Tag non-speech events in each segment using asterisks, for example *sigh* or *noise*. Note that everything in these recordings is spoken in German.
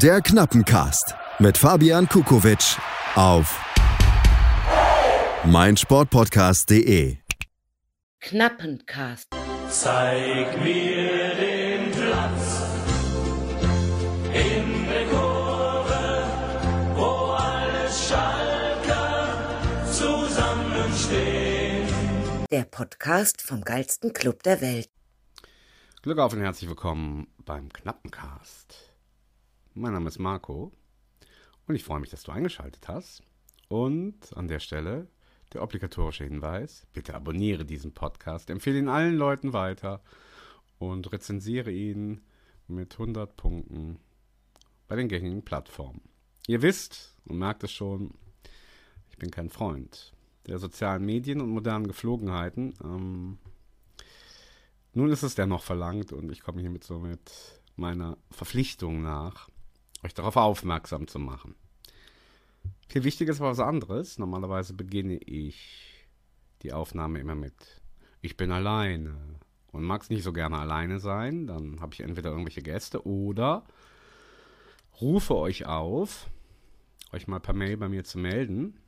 Der Knappencast mit Fabian Kukowitsch auf meinsportpodcast.de. Knappencast. Zeig mir den Platz in der Kurve, wo alle Schalker zusammenstehen. Der Podcast vom geilsten Club der Welt. Glück auf und herzlich willkommen beim Knappencast. Mein Name ist Marco und ich freue mich, dass du eingeschaltet hast. Und an der Stelle der obligatorische Hinweis, bitte abonniere diesen Podcast, empfehle ihn allen Leuten weiter und rezensiere ihn mit 100 Punkten bei den gängigen Plattformen. Ihr wisst und merkt es schon, ich bin kein Freund der sozialen Medien und modernen Geflogenheiten. Ähm, nun ist es dennoch verlangt und ich komme hiermit so mit meiner Verpflichtung nach, euch darauf aufmerksam zu machen. Viel wichtiger ist aber was anderes. Normalerweise beginne ich die Aufnahme immer mit Ich bin alleine. Und mag es nicht so gerne alleine sein, dann habe ich entweder irgendwelche Gäste oder rufe euch auf, euch mal per Mail bei mir zu melden,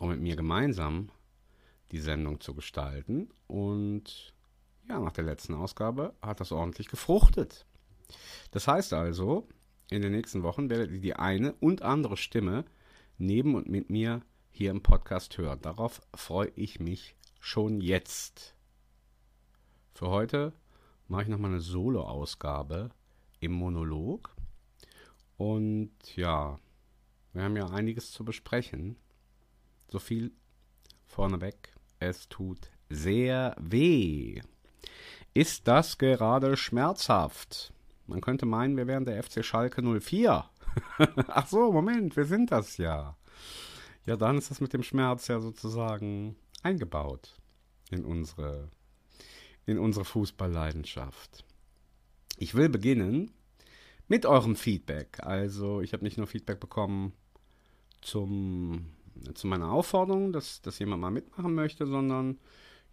um mit mir gemeinsam die Sendung zu gestalten. Und ja, nach der letzten Ausgabe hat das ordentlich gefruchtet. Das heißt also, in den nächsten Wochen werdet ihr die eine und andere Stimme neben und mit mir hier im Podcast hören. Darauf freue ich mich schon jetzt. Für heute mache ich nochmal eine Solo-Ausgabe im Monolog. Und ja, wir haben ja einiges zu besprechen. So viel vorneweg. Es tut sehr weh. Ist das gerade schmerzhaft? Man könnte meinen, wir wären der FC Schalke 04. *laughs* Ach so, Moment, wir sind das ja. Ja, dann ist das mit dem Schmerz ja sozusagen eingebaut in unsere, in unsere Fußballleidenschaft. Ich will beginnen mit eurem Feedback. Also, ich habe nicht nur Feedback bekommen zum, zu meiner Aufforderung, dass, dass jemand mal mitmachen möchte, sondern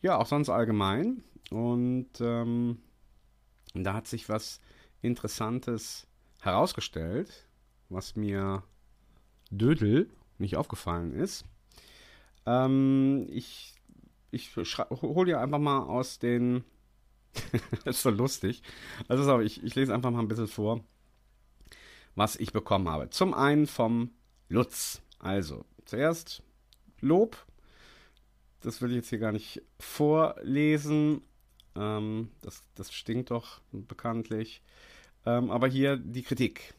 ja, auch sonst allgemein. Und ähm, da hat sich was Interessantes herausgestellt, was mir Dödel nicht aufgefallen ist. Ähm, ich ich hole dir einfach mal aus den. das *laughs* ist so lustig. Also, ich, ich lese einfach mal ein bisschen vor, was ich bekommen habe. Zum einen vom Lutz. Also, zuerst Lob. Das will ich jetzt hier gar nicht vorlesen. Ähm, das, das stinkt doch bekanntlich. Ähm, aber hier die Kritik.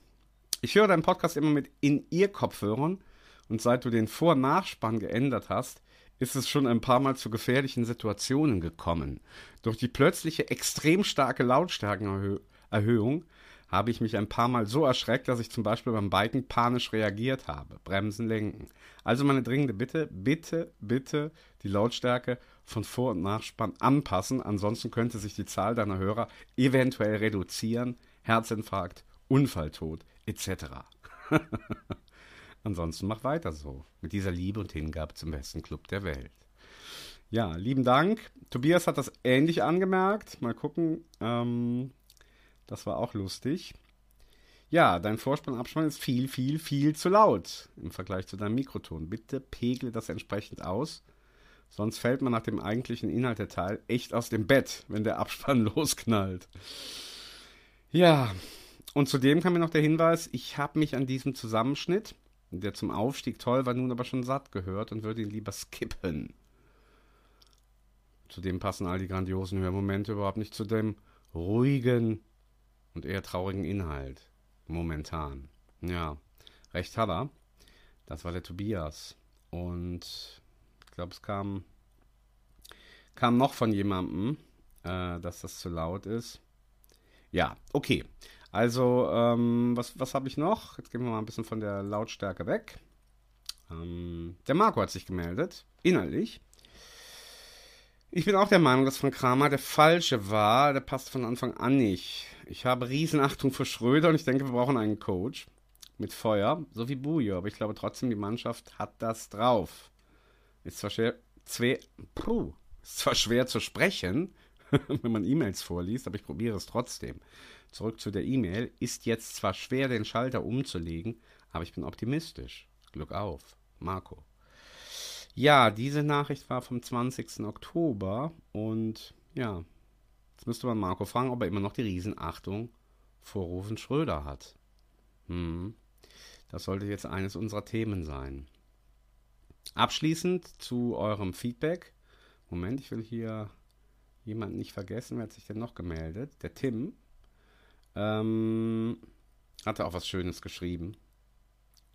Ich höre deinen Podcast immer mit In-Ear-Kopfhörern und seit du den Vor- und Nachspann geändert hast, ist es schon ein paar Mal zu gefährlichen Situationen gekommen. Durch die plötzliche extrem starke Lautstärkenerhöhung habe ich mich ein paar Mal so erschreckt, dass ich zum Beispiel beim Biken panisch reagiert habe. Bremsen, lenken. Also meine dringende Bitte, bitte, bitte die Lautstärke von Vor- und Nachspann anpassen. Ansonsten könnte sich die Zahl deiner Hörer eventuell reduzieren. Herzinfarkt, Unfalltod etc. *laughs* Ansonsten mach weiter so. Mit dieser Liebe und Hingabe zum besten Club der Welt. Ja, lieben Dank. Tobias hat das ähnlich angemerkt. Mal gucken. Ähm, das war auch lustig. Ja, dein Vorspann-Abspann ist viel, viel, viel zu laut im Vergleich zu deinem Mikroton. Bitte pegle das entsprechend aus. Sonst fällt man nach dem eigentlichen Inhalt der Teil echt aus dem Bett, wenn der Abspann *laughs* losknallt. Ja, und zudem kam mir noch der Hinweis, ich habe mich an diesem Zusammenschnitt, der zum Aufstieg toll war, nun aber schon satt gehört und würde ihn lieber skippen. Zudem passen all die grandiosen Hörmomente überhaupt nicht zu dem ruhigen, und eher traurigen Inhalt. Momentan. Ja, recht hat er. Das war der Tobias. Und glaube, es kam, kam noch von jemandem, äh, dass das zu laut ist. Ja, okay. Also, ähm, was, was habe ich noch? Jetzt gehen wir mal ein bisschen von der Lautstärke weg. Ähm, der Marco hat sich gemeldet, innerlich. Ich bin auch der Meinung, dass von Kramer der falsche war. Der passt von Anfang an nicht. Ich habe Riesenachtung für Schröder und ich denke, wir brauchen einen Coach mit Feuer, so wie Bujo. Aber ich glaube trotzdem, die Mannschaft hat das drauf. Ist zwar schwer, zwei, puh, ist zwar schwer zu sprechen, *laughs* wenn man E-Mails vorliest, aber ich probiere es trotzdem. Zurück zu der E-Mail. Ist jetzt zwar schwer, den Schalter umzulegen, aber ich bin optimistisch. Glück auf. Marco. Ja, diese Nachricht war vom 20. Oktober und ja, jetzt müsste man Marco fragen, ob er immer noch die Riesenachtung vor Rufen Schröder hat. Hm, das sollte jetzt eines unserer Themen sein. Abschließend zu eurem Feedback. Moment, ich will hier jemanden nicht vergessen. Wer hat sich denn noch gemeldet? Der Tim. Ähm, hatte auch was Schönes geschrieben.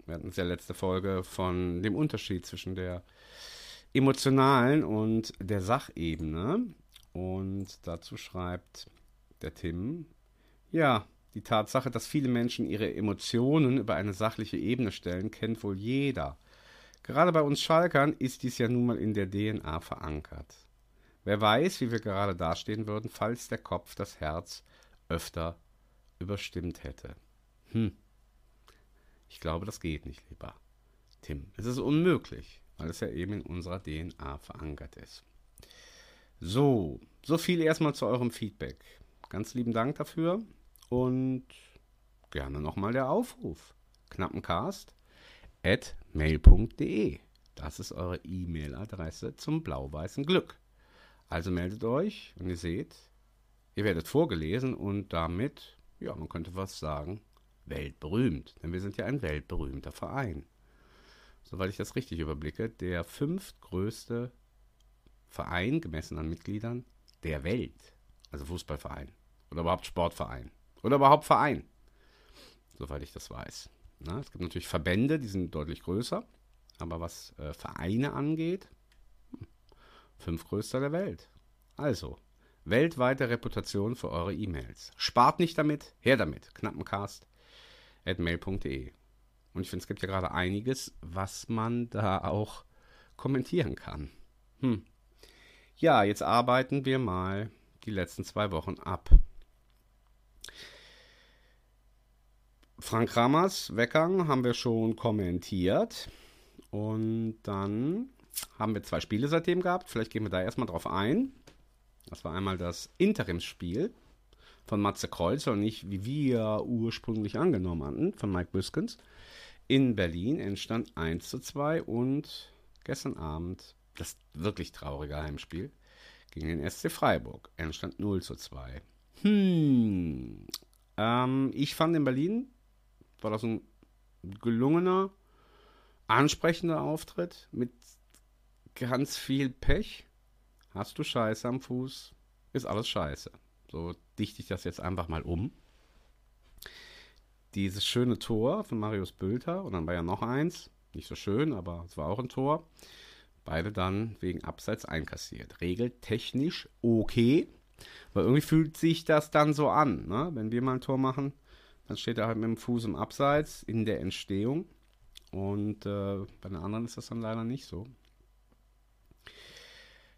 Wir hatten es ja letzte Folge von dem Unterschied zwischen der emotionalen und der Sachebene. Und dazu schreibt der Tim, ja, die Tatsache, dass viele Menschen ihre Emotionen über eine sachliche Ebene stellen, kennt wohl jeder. Gerade bei uns Schalkern ist dies ja nun mal in der DNA verankert. Wer weiß, wie wir gerade dastehen würden, falls der Kopf das Herz öfter überstimmt hätte. Hm. Ich glaube, das geht nicht, lieber Tim. Es ist unmöglich, weil es ja eben in unserer DNA verankert ist. So, so viel erstmal zu eurem Feedback. Ganz lieben Dank dafür und gerne nochmal der Aufruf. Knappencast at mail.de. Das ist eure E-Mail-Adresse zum blau-weißen Glück. Also meldet euch und ihr seht, ihr werdet vorgelesen und damit, ja, man könnte was sagen, weltberühmt. Denn wir sind ja ein weltberühmter Verein. Soweit ich das richtig überblicke, der fünftgrößte Verein, gemessen an Mitgliedern, der Welt. Also Fußballverein. Oder überhaupt Sportverein. Oder überhaupt Verein. Soweit ich das weiß. Na, es gibt natürlich Verbände, die sind deutlich größer. Aber was äh, Vereine angeht, Fünftgrößter der Welt. Also, weltweite Reputation für eure E-Mails. Spart nicht damit, her damit. Knappencast at mail.de. Und ich finde, es gibt ja gerade einiges, was man da auch kommentieren kann. Hm. Ja, jetzt arbeiten wir mal die letzten zwei Wochen ab. Frank Rammers Weggang haben wir schon kommentiert. Und dann haben wir zwei Spiele seitdem gehabt. Vielleicht gehen wir da erstmal drauf ein. Das war einmal das Interimsspiel von Matze Kreuzer und nicht, wie wir ursprünglich angenommen hatten, von Mike Büskens. In Berlin entstand 1 zu 2 und gestern Abend das wirklich traurige Heimspiel gegen den SC Freiburg. Entstand 0 zu 2. Hm. Ähm, ich fand in Berlin war das ein gelungener, ansprechender Auftritt mit ganz viel Pech. Hast du Scheiße am Fuß, ist alles Scheiße. So dichte ich das jetzt einfach mal um. Dieses schöne Tor von Marius Bülter und dann war ja noch eins, nicht so schön, aber es war auch ein Tor. Beide dann wegen Abseits einkassiert. Regeltechnisch okay, weil irgendwie fühlt sich das dann so an, ne? wenn wir mal ein Tor machen, dann steht er halt mit dem Fuß im Abseits in der Entstehung. Und äh, bei den anderen ist das dann leider nicht so.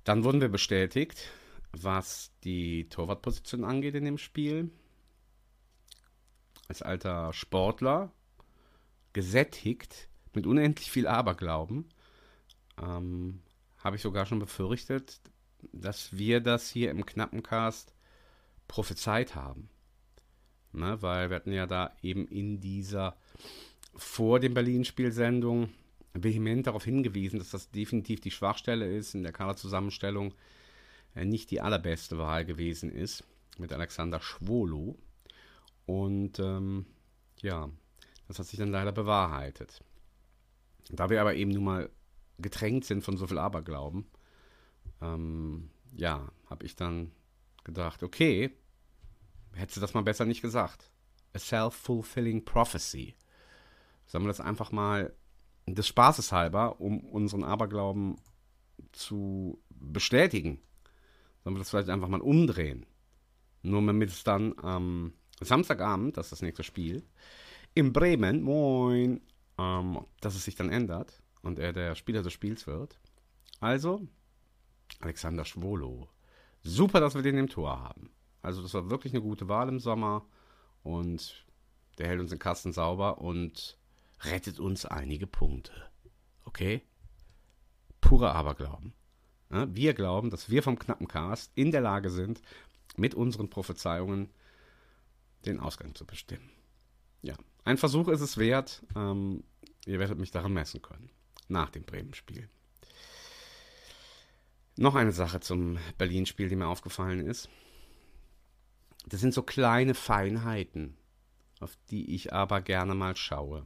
Dann wurden wir bestätigt, was die Torwartposition angeht in dem Spiel. Als alter Sportler, gesättigt, mit unendlich viel Aberglauben, ähm, habe ich sogar schon befürchtet, dass wir das hier im Knappencast prophezeit haben. Ne, weil wir hatten ja da eben in dieser vor dem Berlin-Spielsendung vehement darauf hingewiesen, dass das definitiv die Schwachstelle ist, in der Kaderzusammenstellung äh, nicht die allerbeste Wahl gewesen ist, mit Alexander Schwolo. Und ähm, ja, das hat sich dann leider bewahrheitet. Da wir aber eben nun mal getränkt sind von so viel Aberglauben, ähm, ja, habe ich dann gedacht, okay, hättest du das mal besser nicht gesagt. A self-fulfilling prophecy. Sollen wir das einfach mal des Spaßes halber, um unseren Aberglauben zu bestätigen, sollen wir das vielleicht einfach mal umdrehen. Nur damit es dann am Samstagabend, das ist das nächste Spiel, in Bremen, moin, ähm, dass es sich dann ändert und er der Spieler des Spiels wird. Also, Alexander Schwolo. Super, dass wir den im Tor haben. Also, das war wirklich eine gute Wahl im Sommer und der hält uns den Kasten sauber und rettet uns einige Punkte. Okay? Purer Aberglauben. Wir glauben, dass wir vom knappen Cast in der Lage sind, mit unseren Prophezeiungen den Ausgang zu bestimmen. Ja, ein Versuch ist es wert. Ähm, ihr werdet mich daran messen können. Nach dem Bremen-Spiel. Noch eine Sache zum Berlin-Spiel, die mir aufgefallen ist. Das sind so kleine Feinheiten, auf die ich aber gerne mal schaue.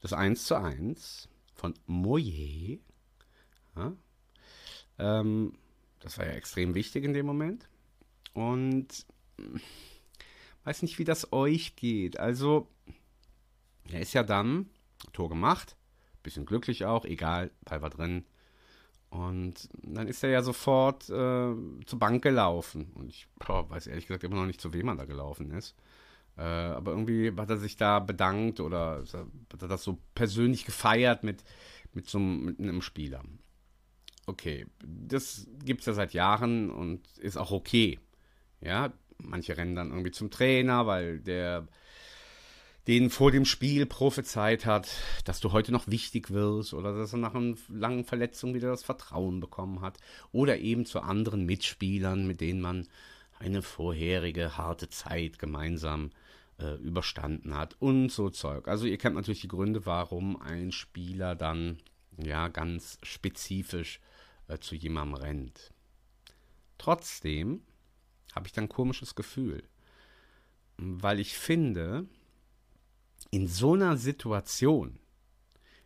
Das 1 zu 1 von Moyer. Ja, ähm, das war ja extrem wichtig in dem Moment. Und weiß nicht, wie das euch geht. Also, er ist ja dann Tor gemacht, bisschen glücklich auch, egal, Ball war drin. Und dann ist er ja sofort äh, zur Bank gelaufen. Und ich boah, weiß ehrlich gesagt immer noch nicht, zu wem er da gelaufen ist. Äh, aber irgendwie hat er sich da bedankt oder hat er das so persönlich gefeiert mit, mit so einem, mit einem Spieler. Okay, das gibt es ja seit Jahren und ist auch okay. Ja, manche rennen dann irgendwie zum Trainer, weil der denen vor dem Spiel prophezeit hat, dass du heute noch wichtig wirst oder dass er nach einer langen Verletzung wieder das Vertrauen bekommen hat oder eben zu anderen Mitspielern, mit denen man eine vorherige harte Zeit gemeinsam äh, überstanden hat und so Zeug. Also ihr kennt natürlich die Gründe, warum ein Spieler dann ja ganz spezifisch äh, zu jemandem rennt. Trotzdem habe ich dann ein komisches Gefühl, weil ich finde, in so einer Situation,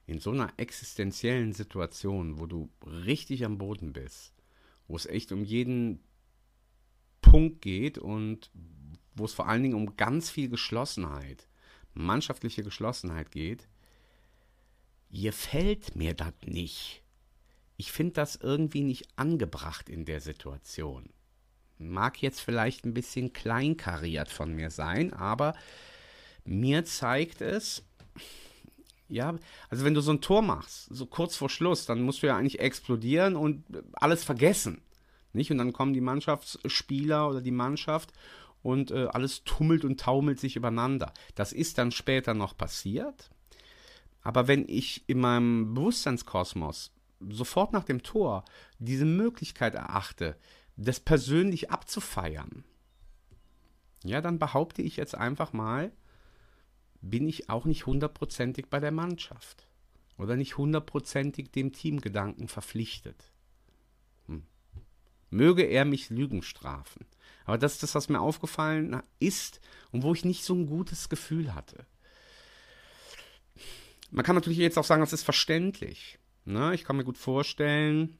in so einer existenziellen Situation, wo du richtig am Boden bist, wo es echt um jeden Punkt geht und wo es vor allen Dingen um ganz viel Geschlossenheit, mannschaftliche Geschlossenheit geht, ihr fällt mir das nicht. Ich finde das irgendwie nicht angebracht in der Situation. Mag jetzt vielleicht ein bisschen kleinkariert von mir sein, aber mir zeigt es, ja, also wenn du so ein Tor machst, so kurz vor Schluss, dann musst du ja eigentlich explodieren und alles vergessen. Nicht? Und dann kommen die Mannschaftsspieler oder die Mannschaft und äh, alles tummelt und taumelt sich übereinander. Das ist dann später noch passiert. Aber wenn ich in meinem Bewusstseinskosmos sofort nach dem Tor diese Möglichkeit erachte, das persönlich abzufeiern, ja, dann behaupte ich jetzt einfach mal, bin ich auch nicht hundertprozentig bei der Mannschaft oder nicht hundertprozentig dem Teamgedanken verpflichtet. Hm. Möge er mich Lügen strafen. Aber das ist das, was mir aufgefallen ist und wo ich nicht so ein gutes Gefühl hatte. Man kann natürlich jetzt auch sagen, das ist verständlich. Ne? Ich kann mir gut vorstellen,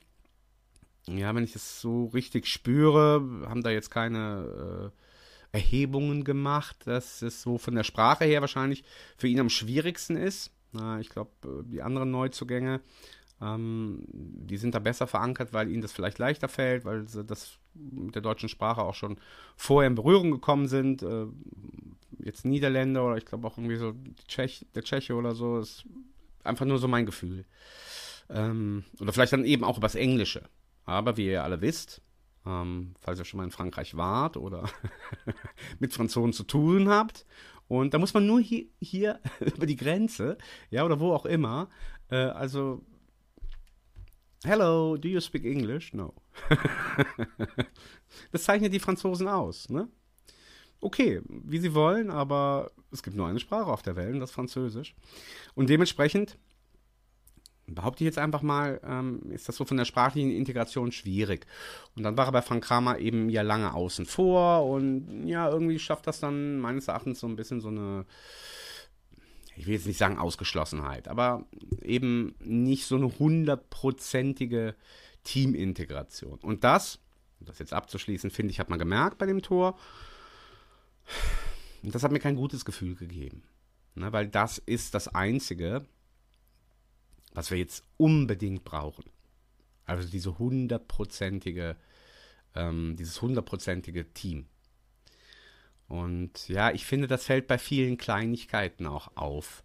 ja, wenn ich es so richtig spüre, haben da jetzt keine äh, Erhebungen gemacht, dass es so von der Sprache her wahrscheinlich für ihn am schwierigsten ist. Ich glaube, äh, die anderen Neuzugänge, ähm, die sind da besser verankert, weil ihnen das vielleicht leichter fällt, weil sie das mit der deutschen Sprache auch schon vorher in Berührung gekommen sind. Äh, jetzt Niederländer oder ich glaube auch irgendwie so Tschech, der Tscheche oder so, ist einfach nur so mein Gefühl. Ähm, oder vielleicht dann eben auch übers Englische. Aber wie ihr alle wisst, ähm, falls ihr schon mal in Frankreich wart oder *laughs* mit Franzosen zu tun habt, und da muss man nur hier, hier *laughs* über die Grenze, ja, oder wo auch immer, äh, also, hello, do you speak English? No. *laughs* das zeichnet die Franzosen aus, ne? Okay, wie sie wollen, aber es gibt nur eine Sprache auf der Welt, und das Französisch. Und dementsprechend behaupte ich jetzt einfach mal, ähm, ist das so von der sprachlichen Integration schwierig. Und dann war er bei Frank Kramer eben ja lange außen vor und ja, irgendwie schafft das dann meines Erachtens so ein bisschen so eine, ich will jetzt nicht sagen Ausgeschlossenheit, aber eben nicht so eine hundertprozentige Teamintegration. Und das, um das jetzt abzuschließen, finde ich, hat man gemerkt bei dem Tor. Und das hat mir kein gutes Gefühl gegeben. Ne, weil das ist das Einzige, was wir jetzt unbedingt brauchen. Also diese hundertprozentige, ähm, dieses hundertprozentige Team. Und ja, ich finde, das fällt bei vielen Kleinigkeiten auch auf.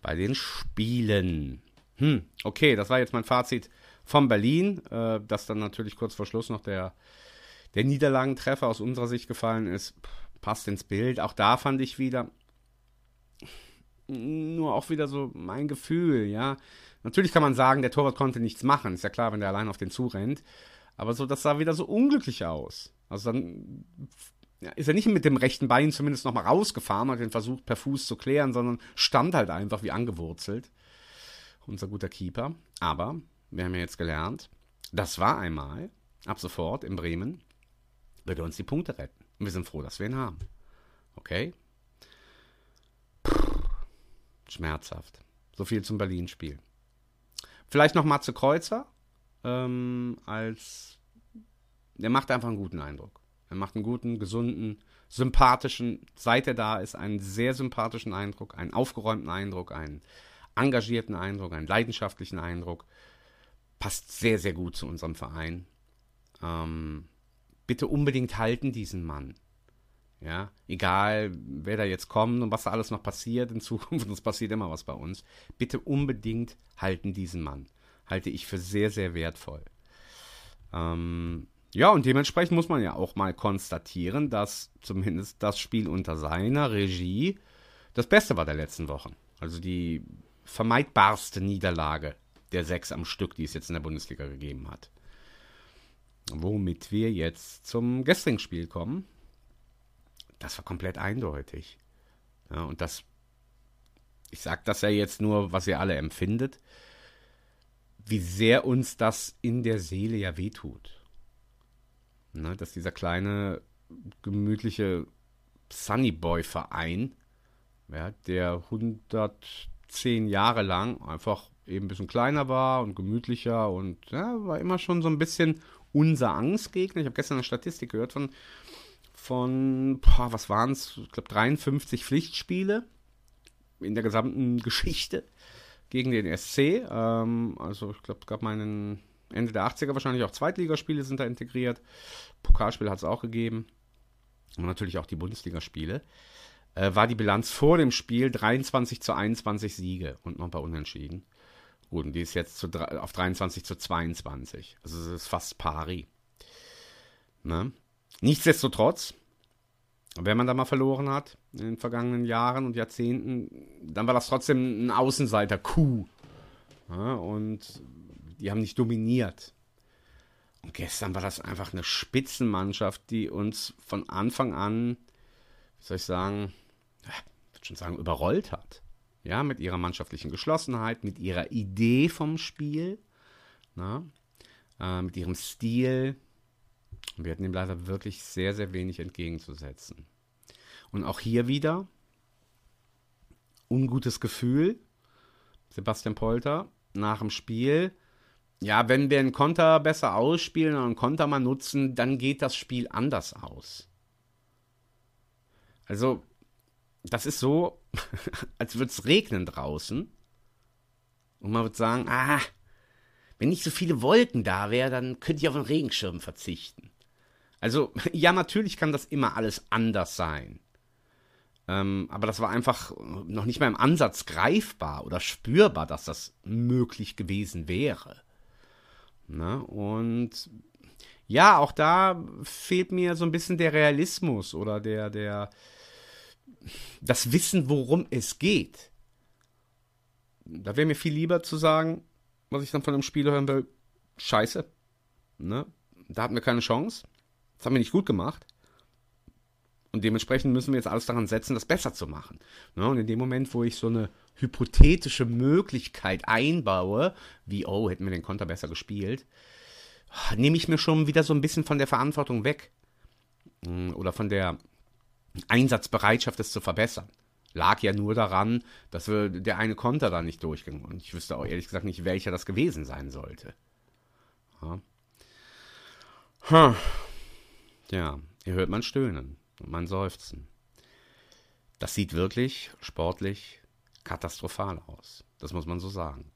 Bei den Spielen. Hm, okay, das war jetzt mein Fazit von Berlin, äh, dass dann natürlich kurz vor Schluss noch der, der Niederlagentreffer aus unserer Sicht gefallen ist. Passt ins Bild. Auch da fand ich wieder, nur auch wieder so mein Gefühl, ja. Natürlich kann man sagen, der Torwart konnte nichts machen. Ist ja klar, wenn der allein auf den zurennt. Aber so, das sah wieder so unglücklich aus. Also dann ja, ist er nicht mit dem rechten Bein zumindest nochmal rausgefahren, hat den versucht per Fuß zu klären, sondern stand halt einfach wie angewurzelt. Unser guter Keeper. Aber wir haben ja jetzt gelernt, das war einmal, ab sofort in Bremen, wird er uns die Punkte retten. Und wir sind froh, dass wir ihn haben. Okay? Schmerzhaft. So viel zum Berlin-Spiel. Vielleicht noch Matze Kreuzer ähm, als. Der macht einfach einen guten Eindruck. Er macht einen guten, gesunden, sympathischen, seit er da ist, einen sehr sympathischen Eindruck, einen aufgeräumten Eindruck, einen engagierten Eindruck, einen leidenschaftlichen Eindruck. Passt sehr, sehr gut zu unserem Verein. Ähm, bitte unbedingt halten diesen Mann. Ja, egal wer da jetzt kommt und was da alles noch passiert in Zukunft, *laughs* es passiert immer was bei uns. Bitte unbedingt halten diesen Mann. Halte ich für sehr, sehr wertvoll. Ähm, ja, und dementsprechend muss man ja auch mal konstatieren, dass zumindest das Spiel unter seiner Regie das Beste war der letzten Wochen. Also die vermeidbarste Niederlage der sechs am Stück, die es jetzt in der Bundesliga gegeben hat. Womit wir jetzt zum gestrigen Spiel kommen. Das war komplett eindeutig. Ja, und das, ich sage das ja jetzt nur, was ihr alle empfindet, wie sehr uns das in der Seele ja wehtut. Ne, dass dieser kleine, gemütliche Sunnyboy-Verein, ja, der 110 Jahre lang einfach eben ein bisschen kleiner war und gemütlicher und ja, war immer schon so ein bisschen unser Angstgegner. Ich habe gestern eine Statistik gehört von, von boah, was waren es? Ich glaube 53 Pflichtspiele in der gesamten Geschichte gegen den SC. Ähm, also ich glaube, es gab meinen Ende der 80er wahrscheinlich auch Zweitligaspiele sind da integriert. Pokalspiele hat es auch gegeben. Und natürlich auch die Bundesligaspiele. Äh, war die Bilanz vor dem Spiel 23 zu 21 Siege und noch ein paar Unentschieden. Gut, und die ist jetzt zu, auf 23 zu 22. Also es ist fast pari. Ne? Nichtsdestotrotz, wenn man da mal verloren hat in den vergangenen Jahren und Jahrzehnten, dann war das trotzdem ein Außenseiter-Coup. Ja, und die haben nicht dominiert. Und gestern war das einfach eine Spitzenmannschaft, die uns von Anfang an, wie soll ich sagen, ich würde schon sagen, überrollt hat. Ja, mit ihrer mannschaftlichen Geschlossenheit, mit ihrer Idee vom Spiel, na, äh, mit ihrem Stil. Wir hatten ihm leider wirklich sehr, sehr wenig entgegenzusetzen. Und auch hier wieder ungutes Gefühl. Sebastian Polter nach dem Spiel ja, wenn wir einen Konter besser ausspielen und einen Konter mal nutzen, dann geht das Spiel anders aus. Also, das ist so, *laughs* als würde es regnen draußen. Und man würde sagen, ah, wenn nicht so viele Wolken da wären, dann könnte ich auf einen Regenschirm verzichten. Also, *laughs* ja, natürlich kann das immer alles anders sein. Ähm, aber das war einfach noch nicht mal im Ansatz greifbar oder spürbar, dass das möglich gewesen wäre. Ne? Und ja, auch da fehlt mir so ein bisschen der Realismus oder der, der, das Wissen, worum es geht. Da wäre mir viel lieber zu sagen, was ich dann von einem Spieler hören will, scheiße. Ne? Da hatten wir keine Chance. Das haben wir nicht gut gemacht. Und dementsprechend müssen wir jetzt alles daran setzen, das besser zu machen. Ne? Und in dem Moment, wo ich so eine hypothetische Möglichkeit einbaue, wie, oh, hätten wir den Konter besser gespielt, nehme ich mir schon wieder so ein bisschen von der Verantwortung weg. Mm, oder von der Einsatzbereitschaft, es zu verbessern. Lag ja nur daran, dass wir der eine Konter da nicht durchging. Und ich wüsste auch ehrlich gesagt nicht, welcher das gewesen sein sollte. Ja, ja ihr hört man stöhnen und mein Seufzen. Das sieht wirklich sportlich katastrophal aus. Das muss man so sagen.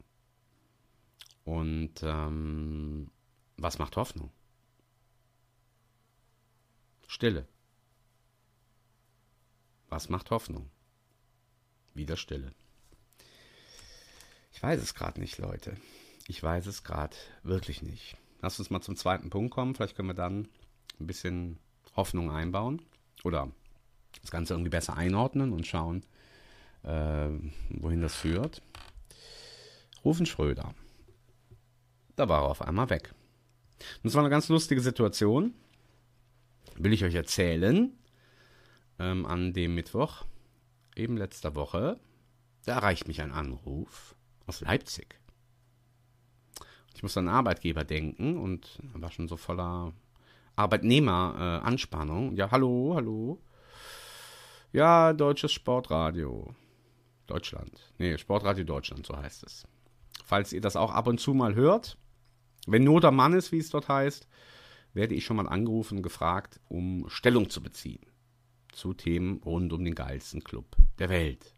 Und ähm, was macht Hoffnung? Stille. Was macht Hoffnung? Wieder Stille. Ich weiß es gerade nicht, Leute. Ich weiß es gerade wirklich nicht. Lass uns mal zum zweiten Punkt kommen. Vielleicht können wir dann ein bisschen Hoffnung einbauen oder das Ganze irgendwie besser einordnen und schauen, äh, wohin das führt. Rufen Schröder. Da war er auf einmal weg. das war eine ganz lustige Situation. Will ich euch erzählen. Ähm, an dem Mittwoch, eben letzter Woche, da erreicht mich ein Anruf aus Leipzig. Ich muss an Arbeitgeber denken und war schon so voller Arbeitnehmer-Anspannung. ja, hallo, hallo. Ja, deutsches Sportradio. Deutschland. Nee, Sportradio Deutschland, so heißt es. Falls ihr das auch ab und zu mal hört, wenn Not am Mann ist, wie es dort heißt, werde ich schon mal angerufen und gefragt, um Stellung zu beziehen zu Themen rund um den geilsten Club der Welt.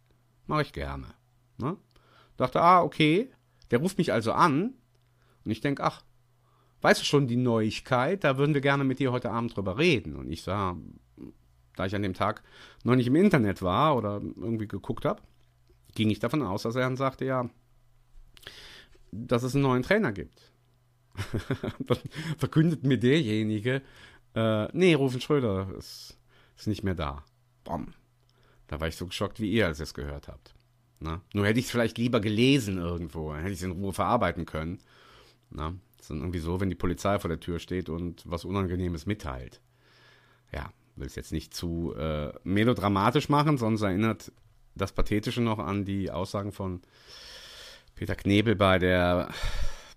Mache ich gerne. Ne? Dachte, ah, okay. Der ruft mich also an und ich denke, ach, weißt du schon die Neuigkeit? Da würden wir gerne mit dir heute Abend drüber reden. Und ich sah, da ich an dem Tag noch nicht im Internet war oder irgendwie geguckt habe, ging ich davon aus, dass er dann sagte, ja, dass es einen neuen Trainer gibt. *laughs* dann verkündet mir derjenige, äh, nee, Rufen Schröder ist, ist nicht mehr da. Bom. Da war ich so geschockt wie ihr, als ihr es gehört habt. Na? Nur hätte ich es vielleicht lieber gelesen irgendwo, dann hätte ich es in Ruhe verarbeiten können. Na? Dann irgendwie so, wenn die Polizei vor der Tür steht und was Unangenehmes mitteilt. Ja, will es jetzt nicht zu äh, melodramatisch machen, sonst erinnert das Pathetische noch an die Aussagen von Peter Knebel bei der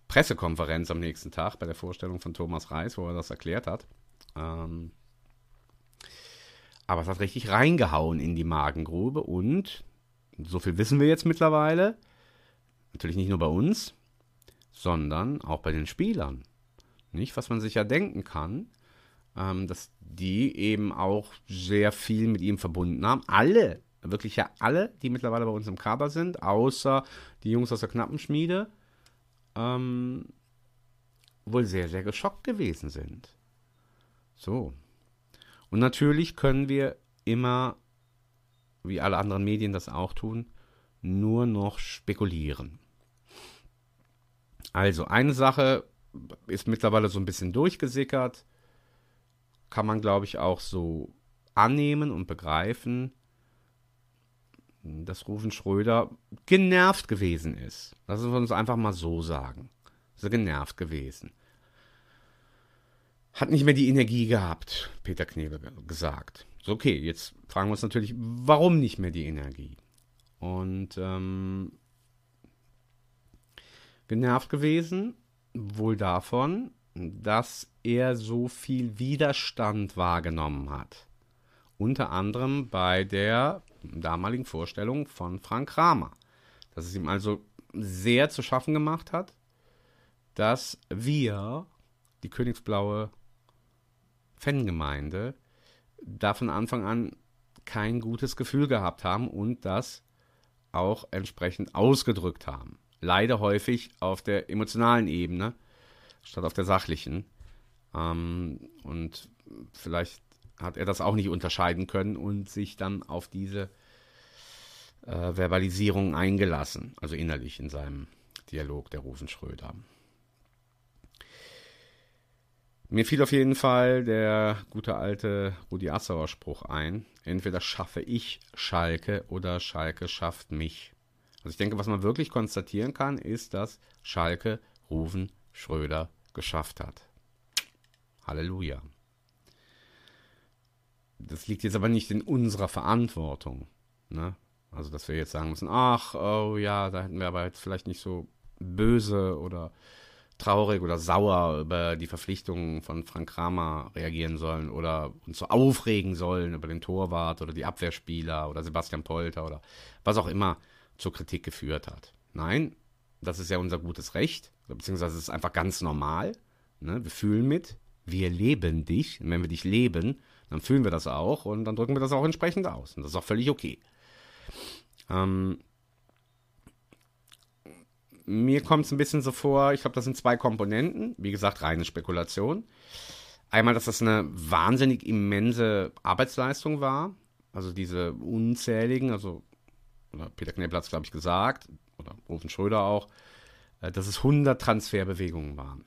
Pressekonferenz am nächsten Tag, bei der Vorstellung von Thomas Reis, wo er das erklärt hat. Ähm, aber es hat richtig reingehauen in die Magengrube und so viel wissen wir jetzt mittlerweile. Natürlich nicht nur bei uns, sondern auch bei den Spielern. Nicht, was man sich ja denken kann, ähm, dass die eben auch sehr viel mit ihm verbunden haben. Alle, wirklich ja alle, die mittlerweile bei uns im Kader sind, außer die Jungs aus der Knappenschmiede, ähm, wohl sehr, sehr geschockt gewesen sind. So. Und natürlich können wir immer, wie alle anderen Medien das auch tun, nur noch spekulieren. Also eine Sache ist mittlerweile so ein bisschen durchgesickert, kann man glaube ich auch so annehmen und begreifen, dass Rufen Schröder genervt gewesen ist. Lassen wir uns einfach mal so sagen. Er genervt gewesen hat nicht mehr die Energie gehabt, Peter Knebel gesagt. So, okay, jetzt fragen wir uns natürlich, warum nicht mehr die Energie? Und ähm, genervt gewesen, wohl davon, dass er so viel Widerstand wahrgenommen hat. Unter anderem bei der damaligen Vorstellung von Frank Kramer. Dass es ihm also sehr zu schaffen gemacht hat, dass wir die Königsblaue Fangemeinde da von Anfang an kein gutes Gefühl gehabt haben und das auch entsprechend ausgedrückt haben. Leider häufig auf der emotionalen Ebene statt auf der sachlichen. Ähm, und vielleicht hat er das auch nicht unterscheiden können und sich dann auf diese äh, Verbalisierung eingelassen, also innerlich in seinem Dialog der Rufen Schröder. Mir fiel auf jeden Fall der gute alte Rudi Assauer Spruch ein. Entweder schaffe ich Schalke oder Schalke schafft mich. Also ich denke, was man wirklich konstatieren kann, ist, dass Schalke Rufen Schröder geschafft hat. Halleluja. Das liegt jetzt aber nicht in unserer Verantwortung. Ne? Also, dass wir jetzt sagen müssen, ach, oh ja, da hätten wir aber jetzt vielleicht nicht so böse oder traurig oder sauer über die Verpflichtungen von Frank Kramer reagieren sollen oder uns so aufregen sollen über den Torwart oder die Abwehrspieler oder Sebastian Polter oder was auch immer zur Kritik geführt hat. Nein, das ist ja unser gutes Recht, beziehungsweise es ist einfach ganz normal. Ne? Wir fühlen mit, wir leben dich. Und wenn wir dich leben, dann fühlen wir das auch und dann drücken wir das auch entsprechend aus. Und das ist auch völlig okay. Ähm, mir kommt es ein bisschen so vor, ich glaube, das sind zwei Komponenten. Wie gesagt, reine Spekulation. Einmal, dass das eine wahnsinnig immense Arbeitsleistung war. Also diese unzähligen, also Peter Knebel hat es, glaube ich, gesagt, oder Rufen Schröder auch, äh, dass es 100 Transferbewegungen waren.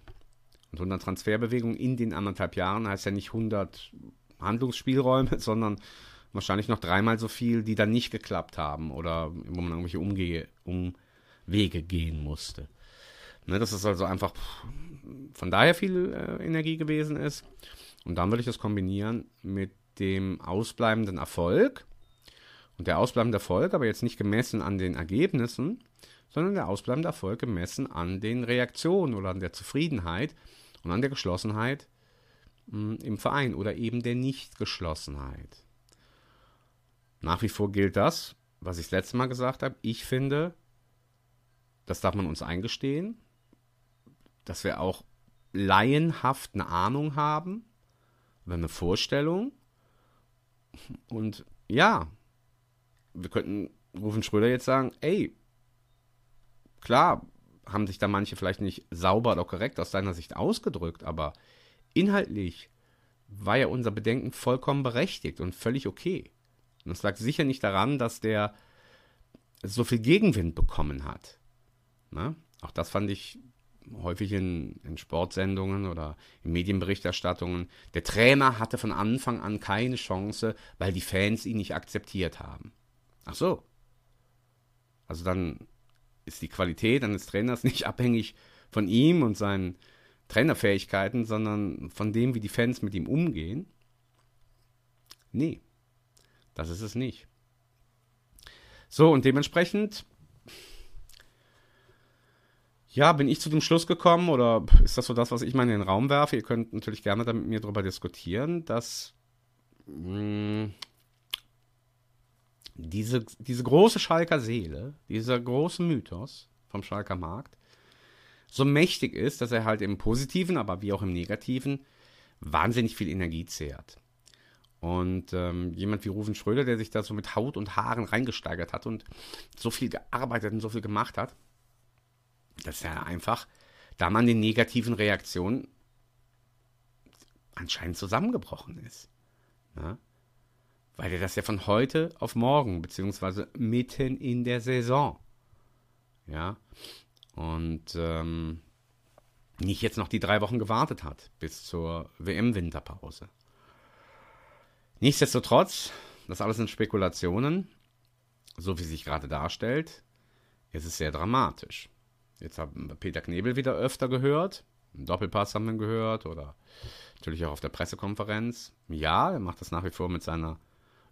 Und 100 Transferbewegungen in den anderthalb Jahren heißt ja nicht 100 Handlungsspielräume, *laughs* sondern wahrscheinlich noch dreimal so viel, die dann nicht geklappt haben oder wo man irgendwelche Umgehe, um, Wege gehen musste. Ne, dass es also einfach von daher viel äh, Energie gewesen ist. Und dann würde ich das kombinieren mit dem ausbleibenden Erfolg. Und der ausbleibende Erfolg, aber jetzt nicht gemessen an den Ergebnissen, sondern der ausbleibende Erfolg gemessen an den Reaktionen oder an der Zufriedenheit und an der Geschlossenheit mh, im Verein oder eben der Nichtgeschlossenheit. Nach wie vor gilt das, was ich das letzte Mal gesagt habe. Ich finde, das darf man uns eingestehen, dass wir auch laienhaft eine Ahnung haben, eine Vorstellung. Und ja, wir könnten Rufen Schröder jetzt sagen, ey, klar, haben sich da manche vielleicht nicht sauber oder korrekt aus seiner Sicht ausgedrückt, aber inhaltlich war ja unser Bedenken vollkommen berechtigt und völlig okay. Und es lag sicher nicht daran, dass der so viel Gegenwind bekommen hat. Ne? Auch das fand ich häufig in, in, Sportsendungen oder in Medienberichterstattungen. Der Trainer hatte von Anfang an keine Chance, weil die Fans ihn nicht akzeptiert haben. Ach so. Also dann ist die Qualität eines Trainers *laughs* nicht abhängig von ihm und seinen Trainerfähigkeiten, sondern von dem, wie die Fans mit ihm umgehen. Nee, das ist es nicht. So, und dementsprechend, ja, bin ich zu dem Schluss gekommen, oder ist das so das, was ich mal in den Raum werfe? Ihr könnt natürlich gerne da mit mir darüber diskutieren, dass mh, mm, diese, diese große Schalker Seele, dieser große Mythos vom Schalker Markt, so mächtig ist, dass er halt im Positiven, aber wie auch im Negativen, wahnsinnig viel Energie zehrt. Und ähm, jemand wie Rufen Schröder, der sich da so mit Haut und Haaren reingesteigert hat und so viel gearbeitet und so viel gemacht hat, dass er einfach da man den negativen Reaktionen anscheinend zusammengebrochen ist. Ja? Weil er das ja von heute auf morgen, beziehungsweise mitten in der Saison, ja, und ähm, nicht jetzt noch die drei Wochen gewartet hat bis zur WM-Winterpause. Nichtsdestotrotz, das alles sind Spekulationen, so wie sich gerade darstellt, ist es sehr dramatisch. Jetzt haben wir Peter Knebel wieder öfter gehört, einen Doppelpass haben wir gehört oder natürlich auch auf der Pressekonferenz. Ja, er macht das nach wie vor mit seiner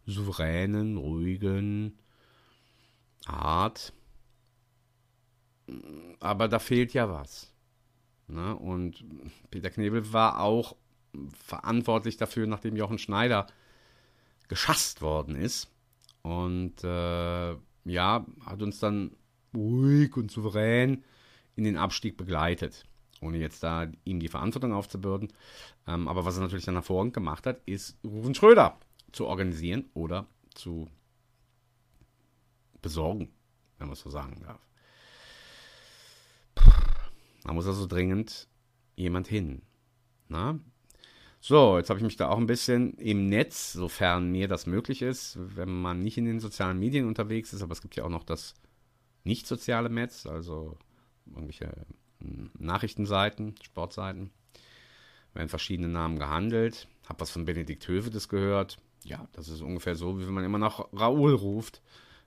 souveränen, ruhigen Art. Aber da fehlt ja was. Ne? Und Peter Knebel war auch verantwortlich dafür, nachdem Jochen Schneider geschasst worden ist. Und äh, ja, hat uns dann ruhig und souverän in den Abstieg begleitet, ohne jetzt da ihm die Verantwortung aufzubürden. Ähm, aber was er natürlich dann hervorragend gemacht hat, ist Rufen Schröder zu organisieren oder zu besorgen, wenn man es so sagen darf. Da muss also dringend jemand hin. Na? So, jetzt habe ich mich da auch ein bisschen im Netz, sofern mir das möglich ist, wenn man nicht in den sozialen Medien unterwegs ist, aber es gibt ja auch noch das nicht soziale Netz, also irgendwelche hm, Nachrichtenseiten, Sportseiten, werden verschiedene Namen gehandelt. Hab was von Benedikt Hövedes gehört, ja, das ist ungefähr so, wie wenn man immer nach Raoul ruft,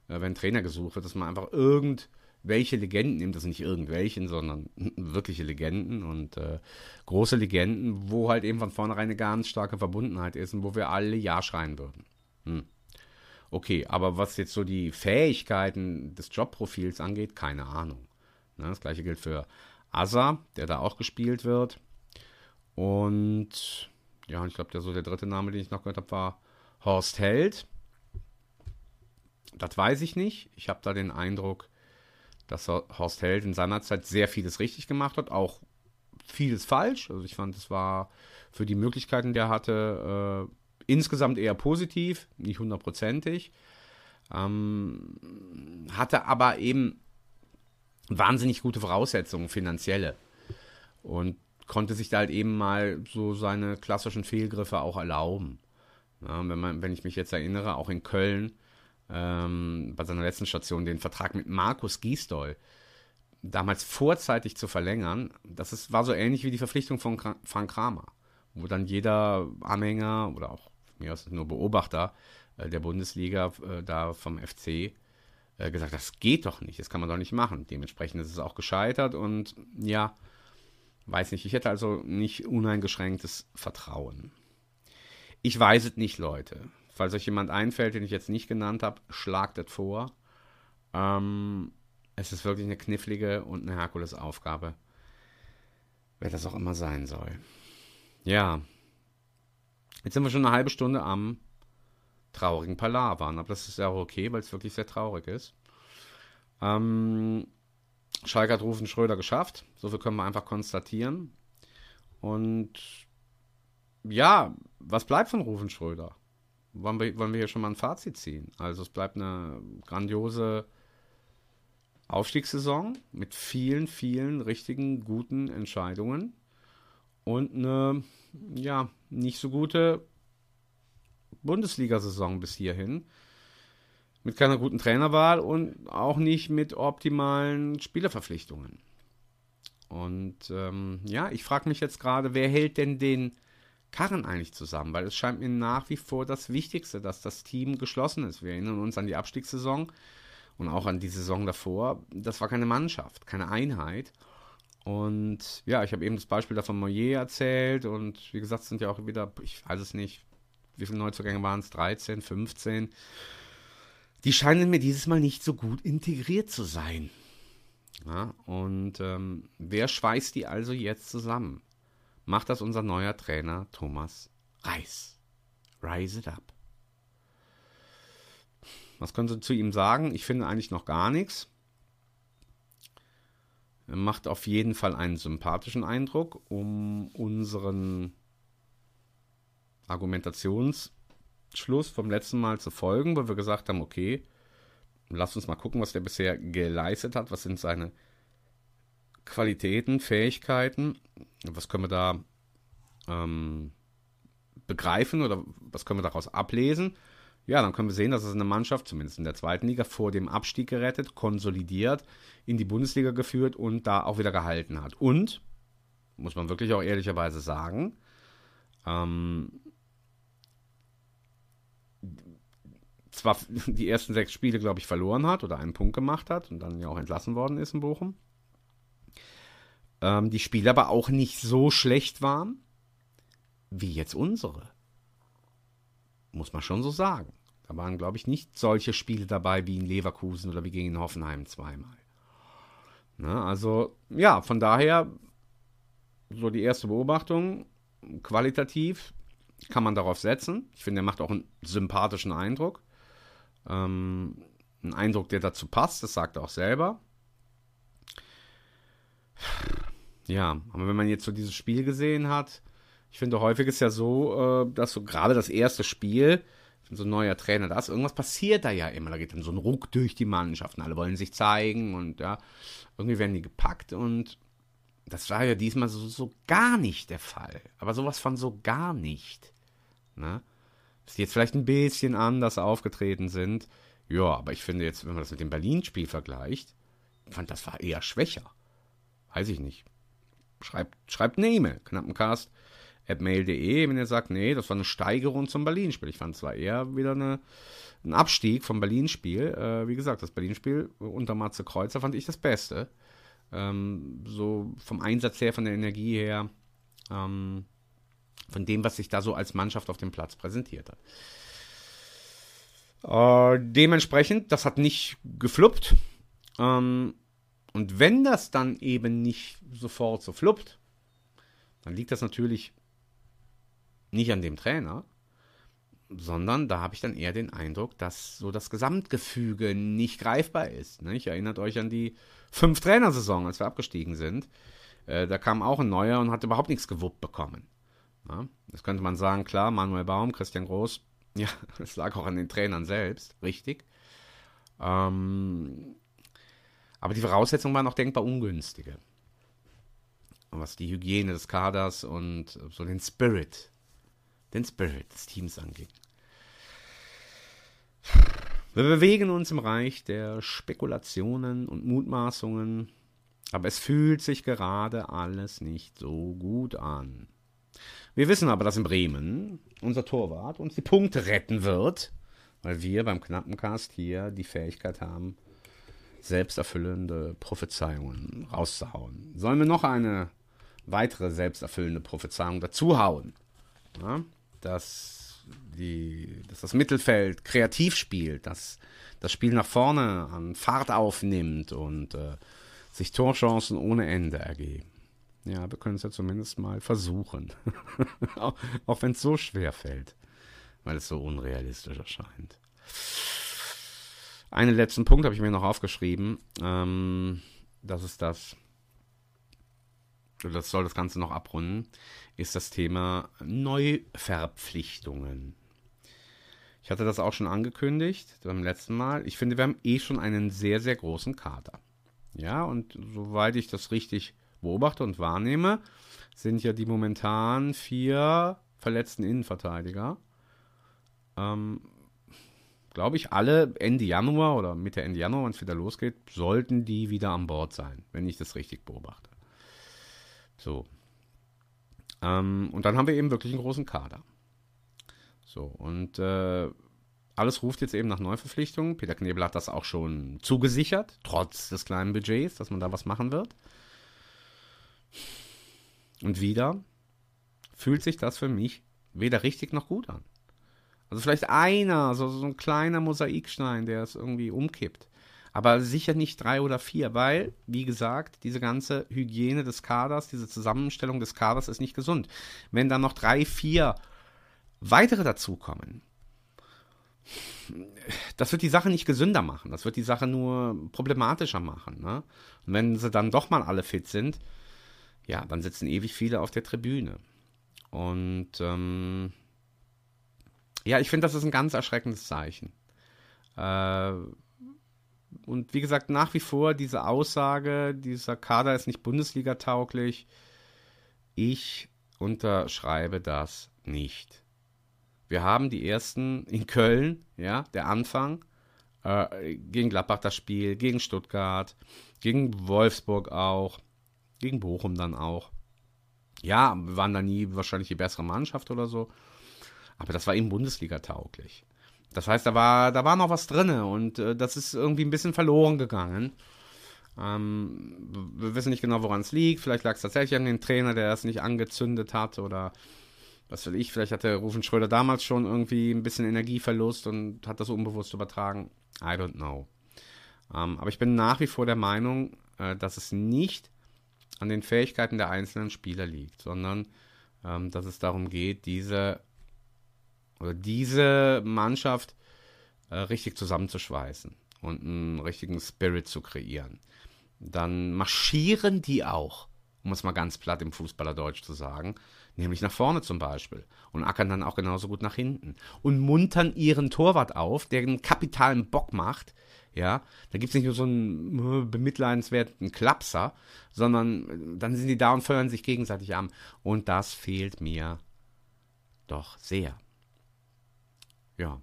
äh, wenn Trainer gesucht wird, dass man einfach irgendwelche Legenden nimmt, das sind nicht irgendwelchen, sondern *laughs* wirkliche Legenden und äh, große Legenden, wo halt eben von vornherein eine ganz starke Verbundenheit ist und wo wir alle Ja schreien würden. Hm. Okay, aber was jetzt so die Fähigkeiten des Jobprofils angeht, keine Ahnung. Ne, das gleiche gilt für Asa, der da auch gespielt wird. Und ja, ich glaube, der so der dritte Name, den ich noch gehört habe, war Horst Held. Das weiß ich nicht. Ich habe da den Eindruck, dass Horst Held in seiner Zeit sehr vieles richtig gemacht hat, auch vieles falsch. Also ich fand, es war für die Möglichkeiten, die er hatte, äh, insgesamt eher positiv, nicht hundertprozentig. Ähm, hatte aber eben wahnsinnig gute Voraussetzungen, finanzielle. Und konnte sich da halt eben mal so seine klassischen Fehlgriffe auch erlauben. Ja, wenn, man, wenn ich mich jetzt erinnere, auch in Köln, ähm, bei seiner letzten Station, den Vertrag mit Markus Giesdoll damals vorzeitig zu verlängern, das ist, war so ähnlich wie die Verpflichtung von Frank Kramer, wo dann jeder Anhänger oder auch mir aus nur Beobachter äh, der Bundesliga äh, da vom FC äh, gesagt, das geht doch nicht, das kann man doch nicht machen. Dementsprechend ist es auch gescheitert und ja, weiß nicht, ich hätte also nicht uneingeschränktes Vertrauen. Ich weiß es nicht, Leute. Falls euch jemand einfällt, den ich jetzt nicht genannt habe, schlagt es vor. Ähm, es ist wirklich eine knifflige und eine Herkulesaufgabe. Wer das auch immer sein soll. Ja. Jetzt sind wir schon eine halbe Stunde am traurigen Palavern. Aber das ist ja auch okay, weil es wirklich sehr traurig ist. Ähm, Schalke hat Rufen Schröder geschafft. So viel können wir einfach konstatieren. Und ja, was bleibt von Rufen Schröder? Wollen wir, wollen wir hier schon mal ein Fazit ziehen? Also es bleibt eine grandiose Aufstiegssaison mit vielen, vielen richtigen, guten Entscheidungen und eine, ja, nicht so gute Bundesliga-Saison bis hierhin. Mit keiner guten Trainerwahl und auch nicht mit optimalen Spielerverpflichtungen. Und ähm, ja, ich frage mich jetzt gerade, wer hält denn den Karren eigentlich zusammen? Weil es scheint mir nach wie vor das Wichtigste, dass das Team geschlossen ist. Wir erinnern uns an die Abstiegssaison und auch an die Saison davor. Das war keine Mannschaft, keine Einheit. Und ja, ich habe eben das Beispiel davon Moyer erzählt und wie gesagt, es sind ja auch wieder, ich weiß es nicht, wie viele Neuzugänge waren es? 13, 15. Die scheinen mir dieses Mal nicht so gut integriert zu sein. Ja, und ähm, wer schweißt die also jetzt zusammen? Macht das unser neuer Trainer Thomas Reis. Rise it up. Was können Sie zu ihm sagen? Ich finde eigentlich noch gar nichts. Er macht auf jeden Fall einen sympathischen Eindruck, um unseren Argumentationsschluss vom letzten Mal zu folgen, wo wir gesagt haben, okay, lass uns mal gucken, was der bisher geleistet hat, was sind seine Qualitäten, Fähigkeiten, was können wir da ähm, begreifen oder was können wir daraus ablesen. Ja, dann können wir sehen, dass es eine Mannschaft, zumindest in der zweiten Liga, vor dem Abstieg gerettet, konsolidiert, in die Bundesliga geführt und da auch wieder gehalten hat. Und, muss man wirklich auch ehrlicherweise sagen, ähm, zwar die ersten sechs Spiele, glaube ich, verloren hat oder einen Punkt gemacht hat und dann ja auch entlassen worden ist in Bochum. Ähm, die Spiele aber auch nicht so schlecht waren wie jetzt unsere. Muss man schon so sagen. Da waren, glaube ich, nicht solche Spiele dabei wie in Leverkusen oder wie gegen Hoffenheim zweimal. Ne, also, ja, von daher, so die erste Beobachtung, qualitativ kann man darauf setzen. Ich finde, er macht auch einen sympathischen Eindruck. Ähm, ein Eindruck, der dazu passt, das sagt er auch selber. Ja, aber wenn man jetzt so dieses Spiel gesehen hat, ich finde, häufig ist ja so, äh, dass so gerade das erste Spiel, so ein neuer Trainer da ist, irgendwas passiert da ja immer. Da geht dann so ein Ruck durch die Mannschaften. Alle wollen sich zeigen und ja, irgendwie werden die gepackt und das war ja diesmal so, so gar nicht der Fall. Aber sowas von so gar nicht. Ne? Dass die jetzt vielleicht ein bisschen anders aufgetreten sind. Ja, aber ich finde jetzt, wenn man das mit dem Berlin-Spiel vergleicht, fand das war eher schwächer. Weiß ich nicht. Schreibt, schreibt eine E-Mail, knappencast mail.de, wenn ihr sagt, nee, das war eine Steigerung zum Berlin-Spiel. Ich fand es zwar eher wieder eine, ein Abstieg vom Berlin-Spiel. Äh, wie gesagt, das Berlin-Spiel unter Matze Kreuzer fand ich das Beste. Ähm, so vom Einsatz her, von der Energie her, ähm, von dem, was sich da so als Mannschaft auf dem Platz präsentiert hat. Äh, dementsprechend, das hat nicht gefluppt. Ähm, und wenn das dann eben nicht sofort so fluppt, dann liegt das natürlich nicht an dem Trainer, sondern da habe ich dann eher den Eindruck, dass so das Gesamtgefüge nicht greifbar ist. Ne? Ich erinnert euch an die fünf Trainersaison, als wir abgestiegen sind. Äh, da kam auch ein neuer und hat überhaupt nichts gewuppt bekommen. Ja? Das könnte man sagen, klar, Manuel Baum, Christian Groß, *laughs* ja, das lag auch an den Trainern selbst, richtig. Ähm, aber die Voraussetzungen waren auch denkbar ungünstige. Was die Hygiene des Kaders und so den Spirit den Spirit des Teams angeht. Wir bewegen uns im Reich der Spekulationen und Mutmaßungen, aber es fühlt sich gerade alles nicht so gut an. Wir wissen aber, dass in Bremen unser Torwart uns die Punkte retten wird, weil wir beim Knappencast hier die Fähigkeit haben, selbsterfüllende Prophezeiungen rauszuhauen. Sollen wir noch eine weitere selbsterfüllende Prophezeiung dazuhauen? Ja, dass, die, dass das Mittelfeld kreativ spielt, dass das Spiel nach vorne an Fahrt aufnimmt und äh, sich Torchancen ohne Ende ergeben. Ja, wir können es ja zumindest mal versuchen. *laughs* auch auch wenn es so schwer fällt, weil es so unrealistisch erscheint. Einen letzten Punkt habe ich mir noch aufgeschrieben. Ähm, das ist das, das soll das Ganze noch abrunden, ist das Thema Neuverpflichtungen. Ich hatte das auch schon angekündigt beim letzten Mal. Ich finde, wir haben eh schon einen sehr, sehr großen Kader. Ja, und soweit ich das richtig beobachte und wahrnehme, sind ja die momentan vier verletzten Innenverteidiger. Ähm, Glaube ich, alle Ende Januar oder Mitte Ende Januar, wenn es wieder losgeht, sollten die wieder an Bord sein, wenn ich das richtig beobachte. So. Ähm, und dann haben wir eben wirklich einen großen Kader. So, und äh, alles ruft jetzt eben nach Neuverpflichtungen. Peter Knebel hat das auch schon zugesichert, trotz des kleinen Budgets, dass man da was machen wird. Und wieder fühlt sich das für mich weder richtig noch gut an. Also vielleicht einer, so, so ein kleiner Mosaikstein, der es irgendwie umkippt. Aber sicher nicht drei oder vier, weil, wie gesagt, diese ganze Hygiene des Kaders, diese Zusammenstellung des Kaders ist nicht gesund. Wenn dann noch drei, vier weitere dazukommen, das wird die Sache nicht gesünder machen. Das wird die Sache nur problematischer machen. Ne? Und wenn sie dann doch mal alle fit sind, ja, dann sitzen ewig viele auf der Tribüne. Und ähm, ja, ich finde, das ist ein ganz erschreckendes Zeichen. Äh, und wie gesagt, nach wie vor diese Aussage, dieser Kader ist nicht Bundesliga-tauglich. Ich unterschreibe das nicht. Wir haben die ersten in Köln, ja, der Anfang, äh, gegen Gladbach das Spiel, gegen Stuttgart, gegen Wolfsburg auch, gegen Bochum dann auch. Ja, wir waren da nie wahrscheinlich die bessere Mannschaft oder so, aber das war eben Bundesliga tauglich. Das heißt, da war, da war noch was drin und äh, das ist irgendwie ein bisschen verloren gegangen. Ähm, wir wissen nicht genau, woran es liegt. Vielleicht lag es tatsächlich an den Trainer, der es nicht angezündet hat oder was will ich, vielleicht hatte Rufen Schröder damals schon irgendwie ein bisschen Energieverlust und hat das unbewusst übertragen. I don't know. Ähm, aber ich bin nach wie vor der Meinung, äh, dass es nicht an den Fähigkeiten der einzelnen Spieler liegt, sondern ähm, dass es darum geht, diese oder diese Mannschaft äh, richtig zusammenzuschweißen und einen richtigen Spirit zu kreieren. Dann marschieren die auch, um es mal ganz platt im Fußballerdeutsch zu sagen, nämlich nach vorne zum Beispiel und ackern dann auch genauso gut nach hinten und muntern ihren Torwart auf, der einen kapitalen Bock macht. Ja, da gibt es nicht nur so einen äh, bemitleidenswerten Klapser, sondern äh, dann sind die da und feuern sich gegenseitig an. Und das fehlt mir doch sehr. Ja.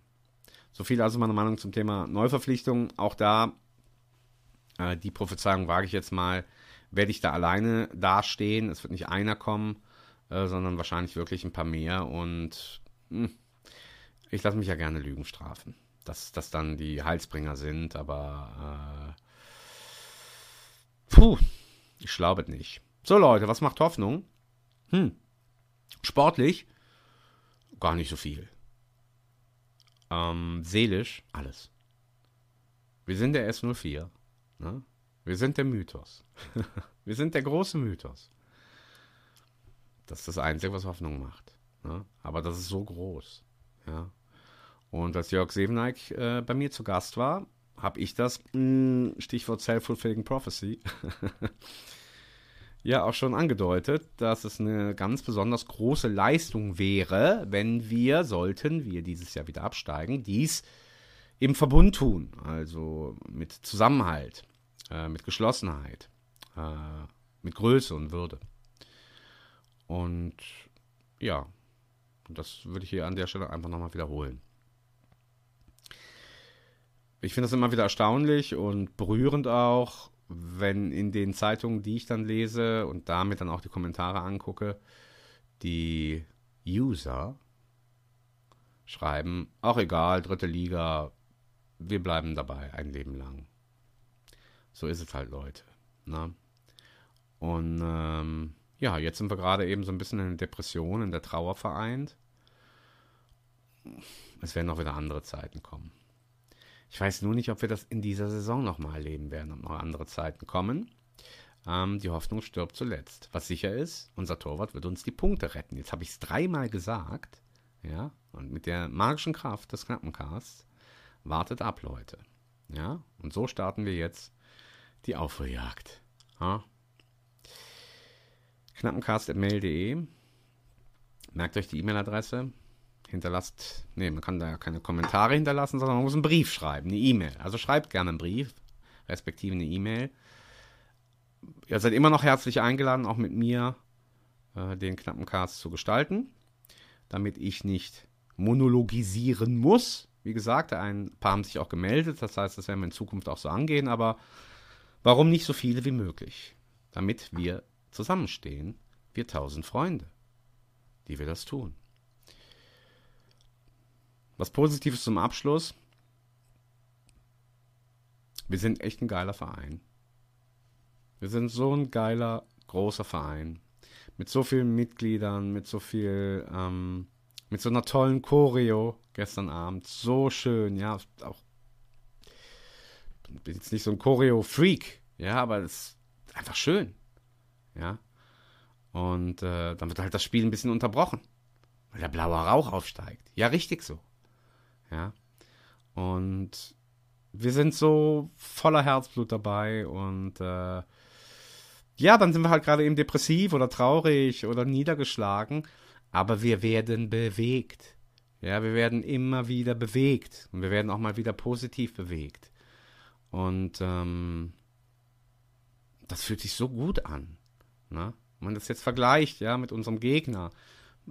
So viel also meine Meinung zum Thema Neuverpflichtung. Auch da, äh, die Prophezeiung wage ich jetzt mal, werde ich da alleine dastehen. Es wird nicht einer kommen, äh, sondern wahrscheinlich wirklich ein paar mehr. Und mh, hm, ich lasse mich ja gerne Lügen strafen. Dass das dann die Heilsbringer sind, aber äh, puh, ich glaube nicht. So Leute, was macht Hoffnung? Hm, sportlich gar nicht so viel. Ähm, seelisch alles. Wir sind der S04. Ne? Wir sind der Mythos. *laughs* wir sind der große Mythos. Das ist das Einzige, was Hoffnung macht. Ne? Aber das ist so groß. Ja? Und als Jörg Seveneik äh, bei mir zu Gast war, habe ich das, mh, hm, Stichwort Self-Fulfilling Prophecy, *laughs* ja auch schon angedeutet, dass es eine ganz besonders große Leistung wäre, wenn wir, sollten wir dieses Jahr wieder absteigen, dies im Verbund tun, also mit Zusammenhalt, äh, mit Geschlossenheit, äh, mit Größe und Würde. Und ja, das würde ich hier an der Stelle einfach nochmal wiederholen. Ich finde das immer wieder erstaunlich und berührend auch, wenn in den Zeitungen, die ich dann lese und damit dann auch die Kommentare angucke, die User schreiben, auch egal, dritte Liga, wir bleiben dabei ein Leben lang. So ist es halt, Leute. Ne? Und ähm, ja, jetzt sind wir gerade eben so ein bisschen in der Depression, in der Trauer vereint. Es werden auch wieder andere Zeiten kommen. Ich weiß nur nicht, ob wir das in dieser Saison nochmal erleben werden, ob noch andere Zeiten kommen. Ähm, die Hoffnung stirbt zuletzt. Was sicher ist, unser Torwart wird uns die Punkte retten. Jetzt habe ich es dreimal gesagt. Ja, und mit der magischen Kraft des Knappencasts wartet ab, Leute. Ja, und so starten wir jetzt die Aufholjagd. Ja? Knappencast.mail.de Merkt euch die E-Mail-Adresse. Hinterlasst, nee, man kann da ja keine Kommentare hinterlassen, sondern man muss einen Brief schreiben, eine E-Mail. Also schreibt gerne einen Brief, respektive eine E-Mail. Ihr seid immer noch herzlich eingeladen, auch mit mir äh, den Knappencast zu gestalten, damit ich nicht monologisieren muss. Wie gesagt, ein paar haben sich auch gemeldet, das heißt, das werden wir in Zukunft auch so angehen, aber warum nicht so viele wie möglich? Damit wir zusammenstehen, wir tausend Freunde, die wir das tun. Was Positives zum Abschluss. Wir sind echt ein geiler Verein. Wir sind so ein geiler, großer Verein. Mit so vielen Mitgliedern, mit so viel, ähm, mit so einer tollen Choreo gestern Abend. So schön, ja. Auch, ich bin jetzt nicht so ein Choreo-Freak, ja, aber es ist einfach schön. Ja. Und äh, dann wird halt das Spiel ein bisschen unterbrochen, weil der blaue Rauch aufsteigt. Ja, richtig so. Ja. Und wir sind so voller Herzblut dabei und äh, ja, dann sind wir halt gerade eben depressiv oder traurig oder niedergeschlagen, aber wir werden bewegt. Ja, wir werden immer wieder bewegt und wir werden auch mal wieder positiv bewegt. Und ähm, das fühlt sich so gut an. Ne? Wenn man das jetzt vergleicht, ja, mit unserem Gegner.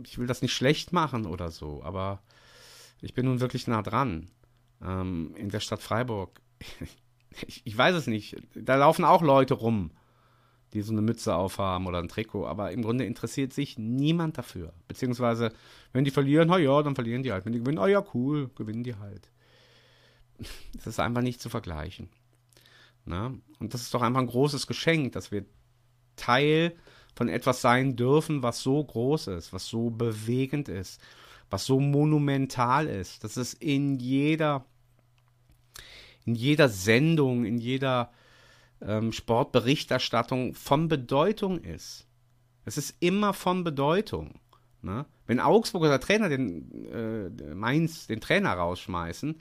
Ich will das nicht schlecht machen oder so, aber ich bin nun wirklich nah dran. Ähm, in der Stadt Freiburg. *laughs* ich, ich weiß es nicht. Da laufen auch Leute rum, die so eine Mütze aufhaben oder ein Trikot, aber im Grunde interessiert sich niemand dafür. Beziehungsweise, wenn die verlieren, na ja, dann verlieren die halt. Wenn die gewinnen, oh ja, cool, gewinnen die halt. *laughs* Das ist einfach nicht zu vergleichen. Na? Ne? Und das ist doch einfach ein großes Geschenk, dass wir Teil von etwas sein dürfen, was so groß ist, was so bewegend ist, was so monumental ist, dass es in jeder, in jeder Sendung, in jeder ähm, Sportberichterstattung von Bedeutung ist. Es ist immer von Bedeutung. Ne? Wenn Augsburg oder Trainer den äh, Mainz den Trainer rausschmeißen,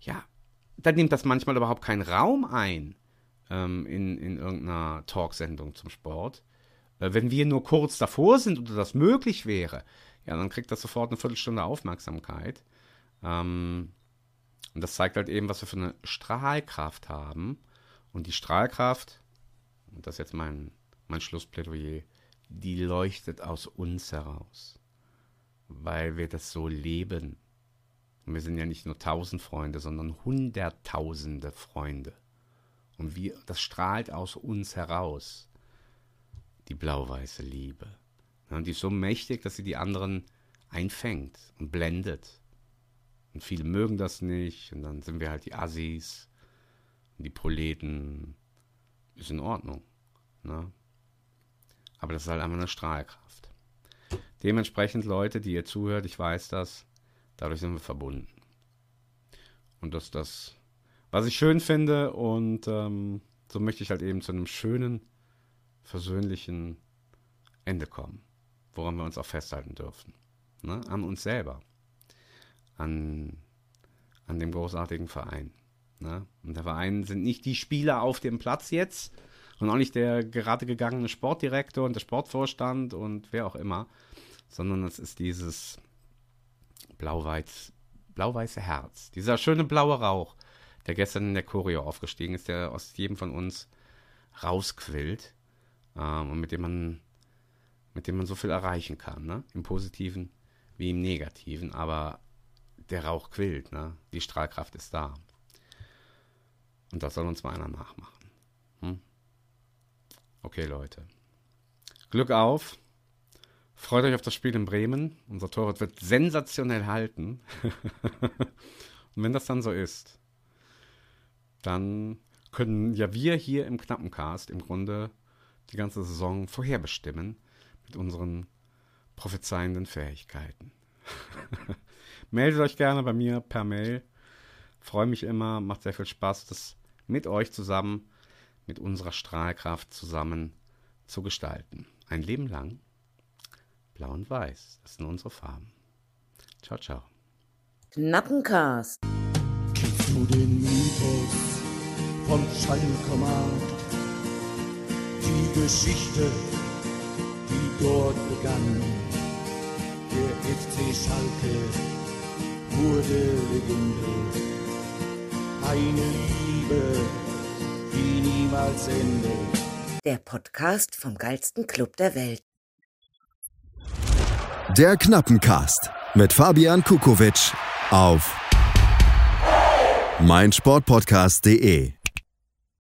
ja, dann nimmt das manchmal überhaupt keinen Raum ein ähm, in, in irgendeiner Talksendung zum Sport. Äh, wenn wir nur kurz davor sind oder das möglich wäre, ja, dann kriegt das sofort eine Viertelstunde Aufmerksamkeit. Ähm, und das zeigt halt eben, was wir für eine Strahlkraft haben. Und die Strahlkraft, und das ist jetzt mein, mein Schlussplädoyer, die leuchtet aus uns heraus. Weil wir das so leben. Und wir sind ja nicht nur tausend Freunde, sondern hunderttausende Freunde. Und wir, das strahlt aus uns heraus. Die blau-weiße Liebe. Und die ist so mächtig, dass sie die anderen einfängt und blendet. Und viele mögen das nicht. Und dann sind wir halt die Assis und die Proleten. Ist in Ordnung. Ne? Aber das ist halt einfach eine Strahlkraft. Dementsprechend, Leute, die ihr zuhört, ich weiß das, dadurch sind wir verbunden. Und das ist das, was ich schön finde. Und ähm, so möchte ich halt eben zu einem schönen, versöhnlichen Ende kommen, woran wir uns auch festhalten dürfen. Ne? An uns selber. An, an dem großartigen Verein. Ne? Und der Verein sind nicht die Spieler auf dem Platz jetzt und auch nicht der gerade gegangene Sportdirektor und der Sportvorstand und wer auch immer, sondern es ist dieses blau-weiß, blau-weiße Herz, dieser schöne blaue Rauch, der gestern in der Choreo aufgestiegen ist, der aus jedem von uns rausquillt ähm, und mit dem man mit dem man so viel erreichen kann, ne? im Positiven wie im Negativen, aber der Rauch quillt, ne? die Strahlkraft ist da. Und das soll uns mal einer nachmachen. Hm? Okay, Leute. Glück auf. Freut euch auf das Spiel in Bremen. Unser Torwart wird sensationell halten. *laughs* Und wenn das dann so ist, dann können ja wir hier im Knappencast im Grunde die ganze Saison vorherbestimmen mit unseren prophezeienden Fähigkeiten. *laughs* Meldet euch gerne bei mir per Mail. Freue mich immer, macht sehr viel Spaß, das mit euch zusammen, mit unserer Strahlkraft zusammen zu gestalten. Ein Leben lang. Blau und Weiß, das sind unsere Farben. Ciao, ciao. Knappencast. Kennst du den Mythos vom Schalkermarkt? Die Geschichte, die dort begann. Der FC Schalke wurde Legende. Eine Liebe, die niemals endet. Der Podcast vom geilsten Club der Welt. Der Knappencast mit Fabian Kukowitsch auf meinsportpodcast.de.